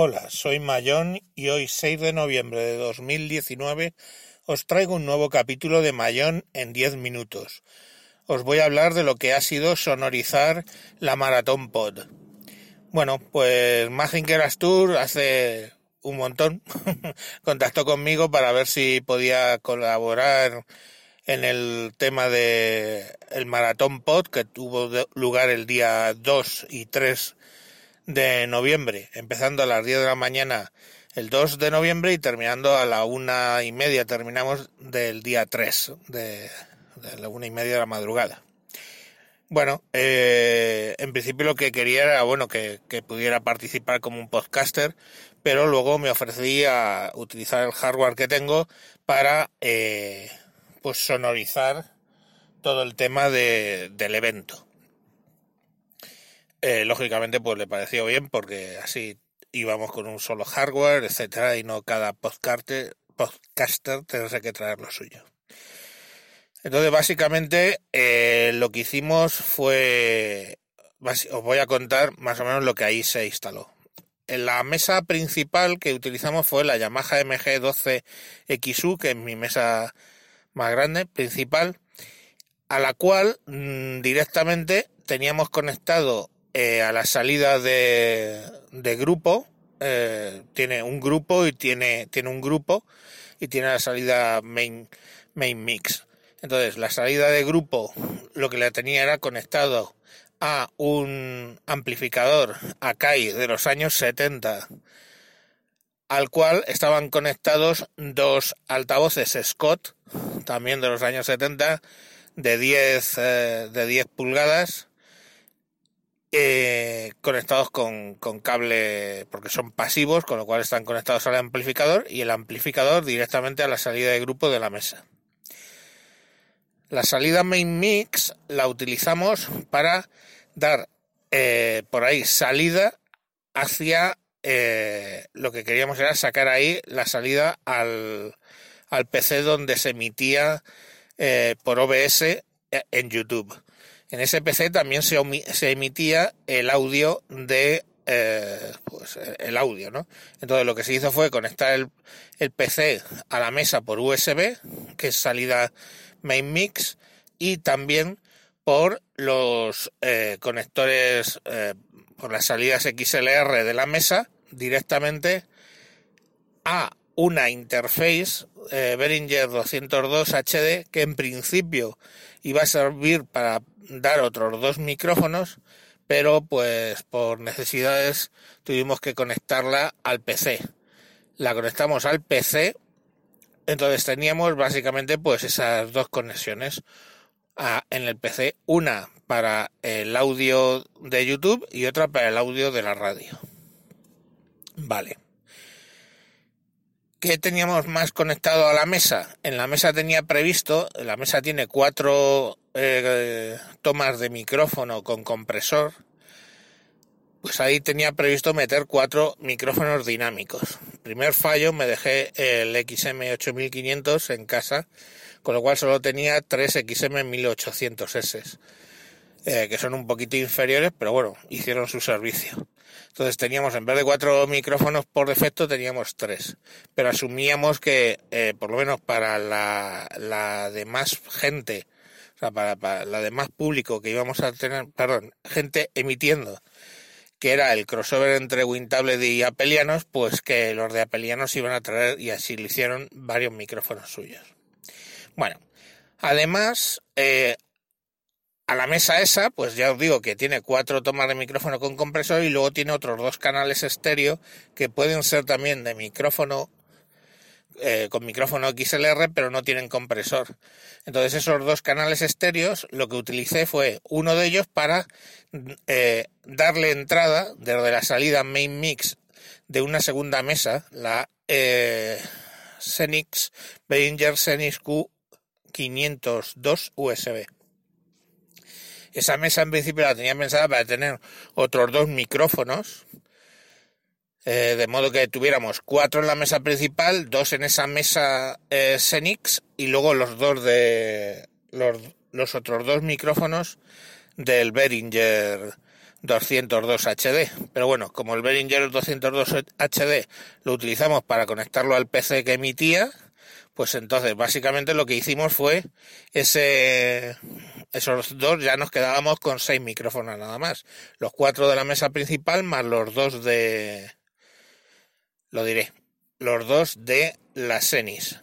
Hola, soy Mayón y hoy 6 de noviembre de 2019 os traigo un nuevo capítulo de Mayón en 10 minutos. Os voy a hablar de lo que ha sido sonorizar la Maratón Pod. Bueno, pues Magic Tour hace un montón contactó conmigo para ver si podía colaborar en el tema de el Maratón Pod que tuvo lugar el día 2 y 3 de noviembre, empezando a las 10 de la mañana el 2 de noviembre y terminando a la una y media, terminamos del día 3, de, la una y media de la madrugada. Bueno, eh, en principio lo que quería era, bueno, que, pudiera participar como un podcaster, pero luego me ofrecí a utilizar el hardware que tengo para, eh, pues, sonorizar todo el tema del evento. Eh, lógicamente, pues le pareció bien porque así íbamos con un solo hardware, etcétera, y no cada podcaster, podcaster tendrá que traer lo suyo. Entonces, básicamente, eh, lo que hicimos fue. Os voy a contar más o menos lo que ahí se instaló. En la mesa principal que utilizamos fue la Yamaha MG12XU, que es mi mesa más grande, principal, a la cual mm, directamente teníamos conectado eh, a la salida de, grupo, eh, tiene un grupo y tiene, tiene un grupo y tiene la salida main, main mix. Entonces, la salida de grupo lo que le tenía era conectado a un amplificador Akai de los años 70 al cual estaban conectados dos altavoces Scott, también de los años 70, de 10, eh, de 10 pulgadas, eh, conectados con, con, cable, porque son pasivos, con lo cual están conectados al amplificador y el amplificador directamente a la salida de grupo de la mesa. La salida main mix la utilizamos para dar eh, por ahí salida hacia eh, lo que queríamos era sacar ahí la salida al, al PC donde se emitía por OBS en YouTube. En ese PC también se, emitía el audio de eh, pues el audio, ¿no? Entonces lo que se hizo fue conectar el, el, PC a la mesa por USB, que es salida main mix, y también por los eh, conectores, eh, por las salidas XLR de la mesa, directamente a una interface Behringer 202 HD que en principio iba a servir para dar otros dos micrófonos, pero pues por necesidades tuvimos que conectarla al PC. La conectamos al PC, entonces teníamos básicamente pues esas dos conexiones en el PC, una para el audio de YouTube y otra para el audio de la radio. Vale. ¿Qué teníamos más conectado a la mesa? En la mesa tenía previsto, la mesa tiene cuatro eh, tomas de micrófono con compresor, pues ahí tenía previsto meter cuatro micrófonos dinámicos. Primer fallo, me dejé el XM8500 en casa, con lo cual solo tenía tres XM1800S, eh, que son un poquito inferiores, pero bueno, hicieron su servicio. Entonces teníamos, en vez de cuatro micrófonos por defecto, teníamos tres. Pero asumíamos que, eh, por lo menos para la, la demás gente, o sea, para, para la demás público que íbamos a tener, perdón, gente emitiendo, que era el crossover entre Wintable y Apelianos, pues que los de Apelianos iban a traer, y así lo hicieron, varios micrófonos suyos. Bueno, además, eh, a la mesa esa, pues ya os digo que tiene cuatro tomas de micrófono con compresor y luego tiene otros dos canales estéreo que pueden ser también de micrófono eh, con micrófono XLR, pero no tienen compresor. Entonces esos dos canales estéreos lo que utilicé fue uno de ellos para eh, darle entrada desde la salida main mix de una segunda mesa, la eh, Xenix Behringer Xenix Q502 USB. Esa mesa en principio la tenía pensada para tener otros dos micrófonos, eh, de modo que tuviéramos cuatro en la mesa principal, dos en esa mesa eh, y luego los dos de los, los otros dos micrófonos del Behringer 202 HD. Pero bueno, como el Behringer 202 HD lo utilizamos para conectarlo al PC que emitía, pues entonces básicamente lo que hicimos fue ese esos dos ya nos quedábamos con seis micrófonos nada más. Los cuatro de la mesa principal más los dos de lo diré, los dos de la Senis.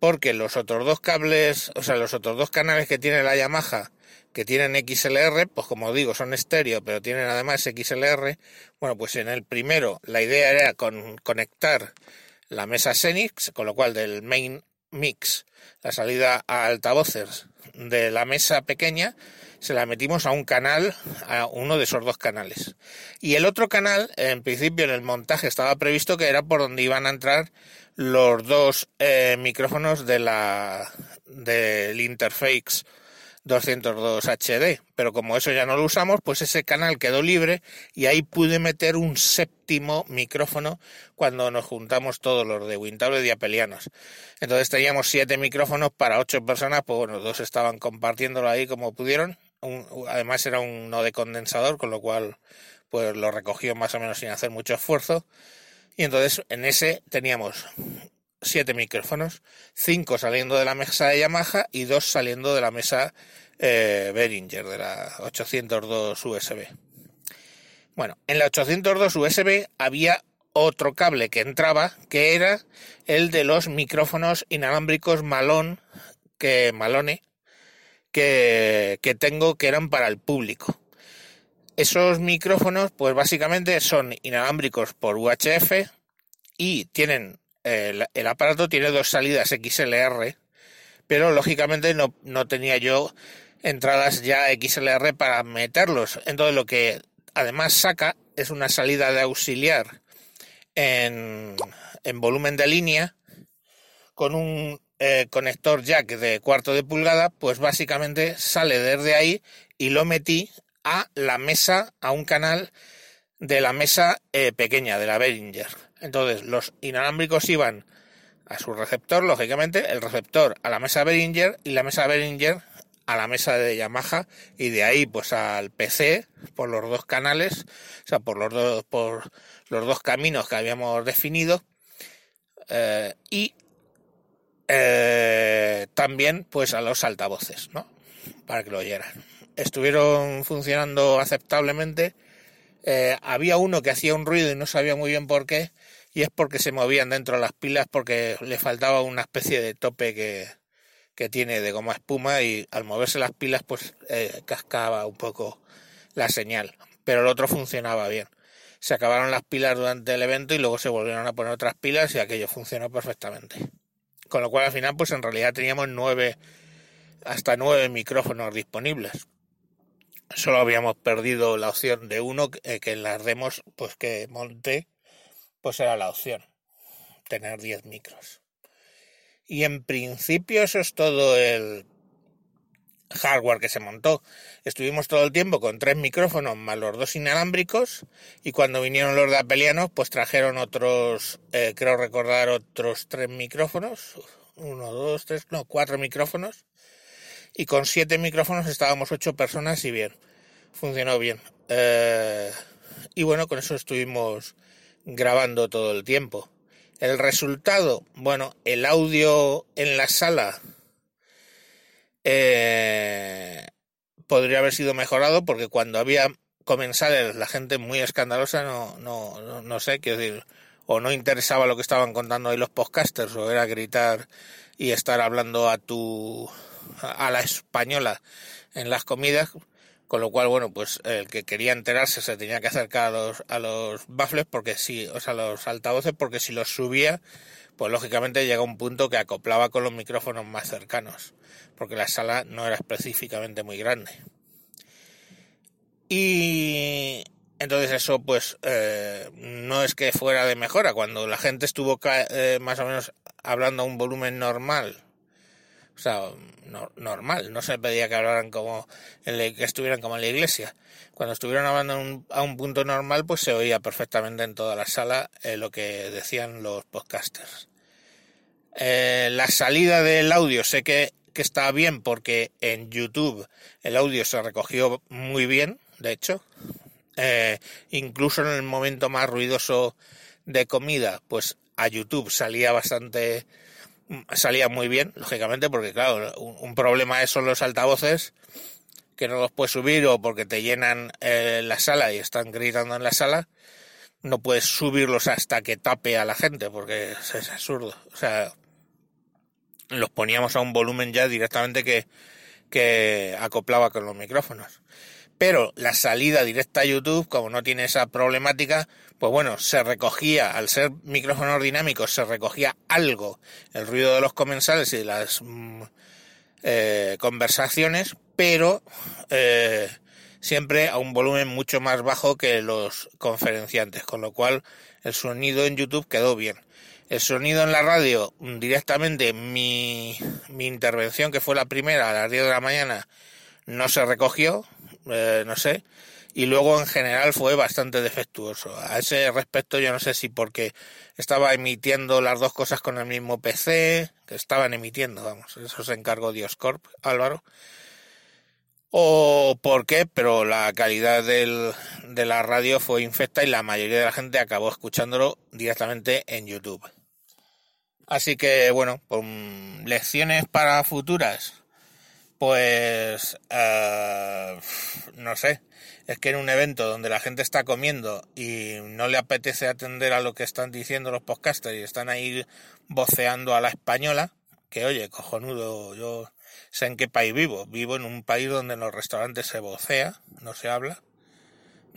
Porque los otros dos cables, o sea, los otros dos canales que tiene la Yamaha que tienen XLR, pues como digo, son estéreo, pero tienen además XLR. Bueno, pues en el primero la idea era con, conectar la mesa Xenix, con lo cual del main mix, la salida a altavoces de la mesa pequeña, se la metimos a un canal, a uno de esos dos canales. Y el otro canal, en principio en el montaje estaba previsto que era por donde iban a entrar los dos eh, micrófonos de la del interface 202 HD, pero como eso ya no lo usamos, pues ese canal quedó libre y ahí pude meter un séptimo micrófono cuando nos juntamos todos los de Wintable y Apelianos. Entonces teníamos siete micrófonos para ocho personas, pues bueno, dos estaban compartiéndolo ahí como pudieron. además era uno de condensador, con lo cual pues lo recogió más o menos sin hacer mucho esfuerzo. Y entonces en ese teníamos siete micrófonos, cinco saliendo de la mesa de Yamaha y dos saliendo de la mesa eh, Behringer, de la 802 USB. Bueno, en la 802 USB había otro cable que entraba, que era el de los micrófonos inalámbricos Malón, que Malone, que, que tengo que eran para el público. Esos micrófonos, pues básicamente son inalámbricos por UHF y tienen el, aparato tiene dos salidas XLR, pero lógicamente no, no tenía yo entradas ya XLR para meterlos. Entonces lo que además saca es una salida de auxiliar en, en volumen de línea con un eh, conector jack de cuarto de pulgada, pues básicamente sale desde ahí y lo metí a la mesa, a un canal de la mesa eh, pequeña, de la Behringer. Entonces, los inalámbricos iban a su receptor, lógicamente, el receptor a la mesa Behringer y la mesa Behringer a la mesa de Yamaha y de ahí pues al PC por los dos canales, o sea, por los dos, por los dos caminos que habíamos definido eh, y eh, también pues a los altavoces, ¿no? Para que lo oyeran. Estuvieron funcionando aceptablemente. Eh, había uno que hacía un ruido y no sabía muy bien por qué y es porque se movían dentro las pilas porque le faltaba una especie de tope que, que tiene de goma espuma y al moverse las pilas pues eh, cascaba un poco la señal, pero el otro funcionaba bien. Se acabaron las pilas durante el evento y luego se volvieron a poner otras pilas y aquello funcionó perfectamente. Con lo cual al final pues en realidad teníamos nueve hasta nueve micrófonos disponibles. Solo habíamos perdido la opción de uno que, eh, que en las demos pues que monté pues era la opción, tener 10 micros. Y en principio eso es todo el hardware que se montó. Estuvimos todo el tiempo con tres micrófonos más los dos inalámbricos y cuando vinieron los de Apelianos pues trajeron otros, eh, creo recordar otros tres micrófonos, uno, dos, tres, no, cuatro micrófonos y con siete micrófonos estábamos ocho personas y bien, funcionó bien. Eh, y bueno, con eso estuvimos grabando todo el tiempo. El resultado, bueno, el audio en la sala eh, podría haber sido mejorado porque cuando había comensales la gente muy escandalosa no, no, no, sé, quiero decir, o no interesaba lo que estaban contando ahí los podcasters o era gritar y estar hablando a tu a la española en las comidas con lo cual, bueno, pues el que quería enterarse se tenía que acercar a los, a los baffles porque si, o sea, los altavoces, porque si los subía, pues lógicamente llega un punto que acoplaba con los micrófonos más cercanos, porque la sala no era específicamente muy grande. Y entonces eso pues eh, no es que fuera de mejora, cuando la gente estuvo eh, más o menos hablando a un volumen normal, o sea, normal, no se pedía que hablaran como, que estuvieran como en la iglesia. Cuando estuvieron hablando a un punto normal, pues se oía perfectamente en toda la sala eh, lo que decían los podcasters. Eh, la salida del audio sé que, que está bien porque en YouTube el audio se recogió muy bien, de hecho. Eh, incluso en el momento más ruidoso de comida, pues a YouTube salía bastante, salía muy bien, lógicamente, porque claro, un, problema es son los altavoces que no los puedes subir o porque te llenan eh, la sala y están gritando en la sala, no puedes subirlos hasta que tape a la gente, porque es, absurdo. O sea, los poníamos a un volumen ya directamente que, que acoplaba con los micrófonos. Pero la salida directa a YouTube, como no tiene esa problemática, pues bueno, se recogía, al ser micrófonos dinámicos, se recogía algo, el ruido de los comensales y las mm, eh, conversaciones, pero eh, siempre a un volumen mucho más bajo que los conferenciantes, con lo cual el sonido en YouTube quedó bien. El sonido en la radio, directamente mi, mi intervención, que fue la primera a las 10 de la mañana, no se recogió, eh, no sé, y luego en general fue bastante defectuoso. A ese respecto yo no sé si porque estaba emitiendo las dos cosas con el mismo PC, que estaban emitiendo, vamos, eso se encargó Dioscorp, Álvaro, o por qué, pero la calidad del, de la radio fue infecta y la mayoría de la gente acabó escuchándolo directamente en YouTube. Así que bueno, lecciones para futuras. Pues uh, no sé, es que en un evento donde la gente está comiendo y no le apetece atender a lo que están diciendo los podcasters y están ahí voceando a la española, que oye, cojonudo, yo sé en qué país vivo. Vivo en un país donde en los restaurantes se vocea, no se habla.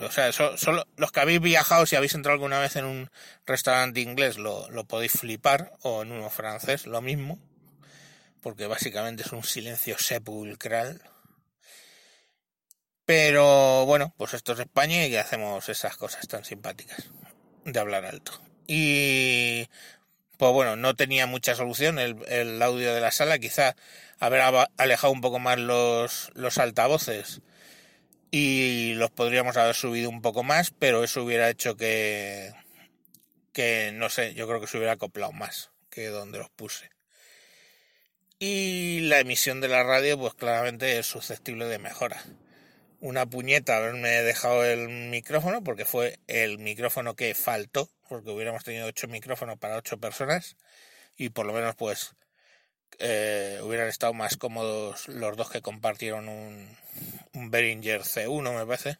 O sea, solo los que habéis viajado, si habéis entrado alguna vez en un restaurante inglés, lo, lo podéis flipar, o en uno francés, lo mismo, porque básicamente es un silencio sepulcral. Pero bueno, pues esto es España y hacemos esas cosas tan simpáticas de hablar alto. Y pues bueno, no tenía mucha solución el, el audio de la sala, quizá haber alejado un poco más los, los altavoces y los podríamos haber subido un poco más, pero eso hubiera hecho que, que no sé, yo creo que se hubiera acoplado más que donde los puse. Y la emisión de la radio, pues claramente es susceptible de mejora. Una puñeta haberme dejado el micrófono, porque fue el micrófono que faltó porque hubiéramos tenido ocho micrófonos para ocho personas y por lo menos pues eh, hubieran estado más cómodos los dos que compartieron un, un Behringer C1 me parece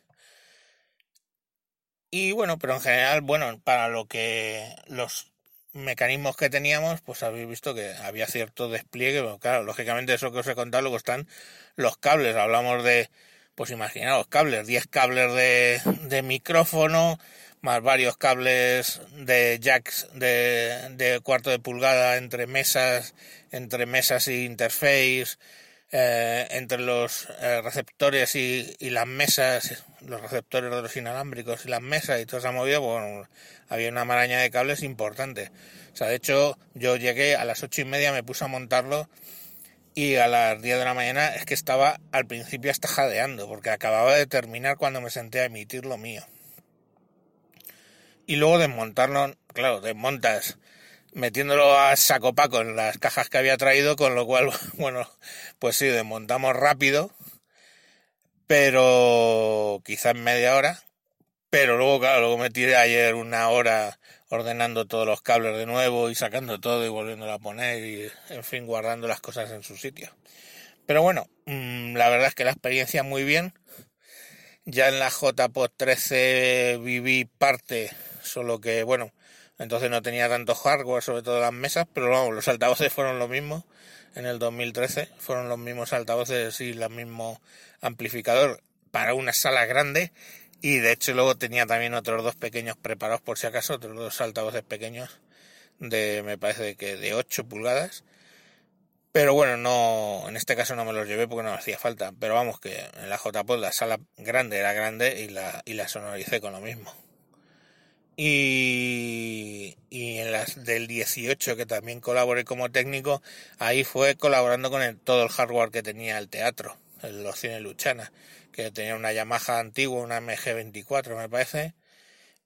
y bueno pero en general bueno para lo que los mecanismos que teníamos pues habéis visto que había cierto despliegue pero claro lógicamente eso que os he contado luego están los cables. Hablamos de pues imaginaos cables 10 cables de, de micrófono más varios cables de jacks de, de cuarto de pulgada entre mesas, entre mesas y interface, eh, entre los eh, receptores y, las mesas, los receptores de los inalámbricos y las mesas y toda esa movida, bueno, había una maraña de cables importante. O sea, de hecho, yo llegué a las ocho y media, me puse a montarlo y a las diez de la mañana es que estaba al principio hasta jadeando, porque acababa de terminar cuando me senté a emitir lo mío y luego desmontarlo, claro, desmontas metiéndolo a saco paco en las cajas que había traído, con lo cual, bueno, pues sí, desmontamos rápido, pero quizá en media hora, pero luego, claro, luego me tiré ayer una hora ordenando todos los cables de nuevo y sacando todo y volviéndolo a poner y, en fin, guardando las cosas en su sitio. Pero bueno, mm, la verdad es que la experiencia muy bien. Ya en la JPOD 13 viví parte solo que bueno, entonces no tenía tanto hardware, sobre todo las mesas, pero vamos, los altavoces fueron los mismos en el 2013, fueron los mismos altavoces y el mismo amplificador para una sala grande y de hecho luego tenía también otros dos pequeños preparados por si acaso, otros dos altavoces pequeños de me parece que de 8 pulgadas. Pero bueno, no, en este caso no me los llevé porque no me hacía falta. Pero vamos que en la JPod la sala grande era grande y la, y la sonoricé con lo mismo. Y, y en las del 18, que también colaboré como técnico, ahí fue colaborando con todo el hardware que tenía el teatro, los cines Luchana, que tenía una Yamaha antigua, una MG24 me parece,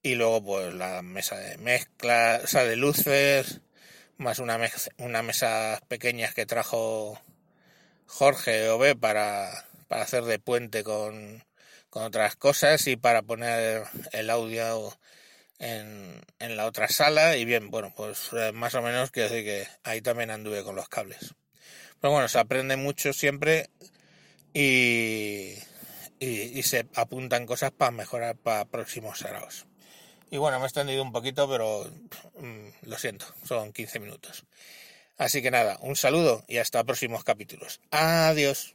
y luego pues la mesa de mezcla, de luces, más una, una mesa pequeñas que trajo Jorge OB para, para hacer de puente con, con otras cosas y para poner el audio en, en la otra sala y bien, bueno, pues eh, más o menos quiero decir que ahí también anduve con los cables. Pero bueno, se aprende mucho siempre y, y, se apuntan cosas para mejorar para próximos saraos. Y bueno, me he extendido un poquito, pero mm, lo siento, son 15 minutos. Así que nada, un saludo y hasta próximos capítulos. Adiós.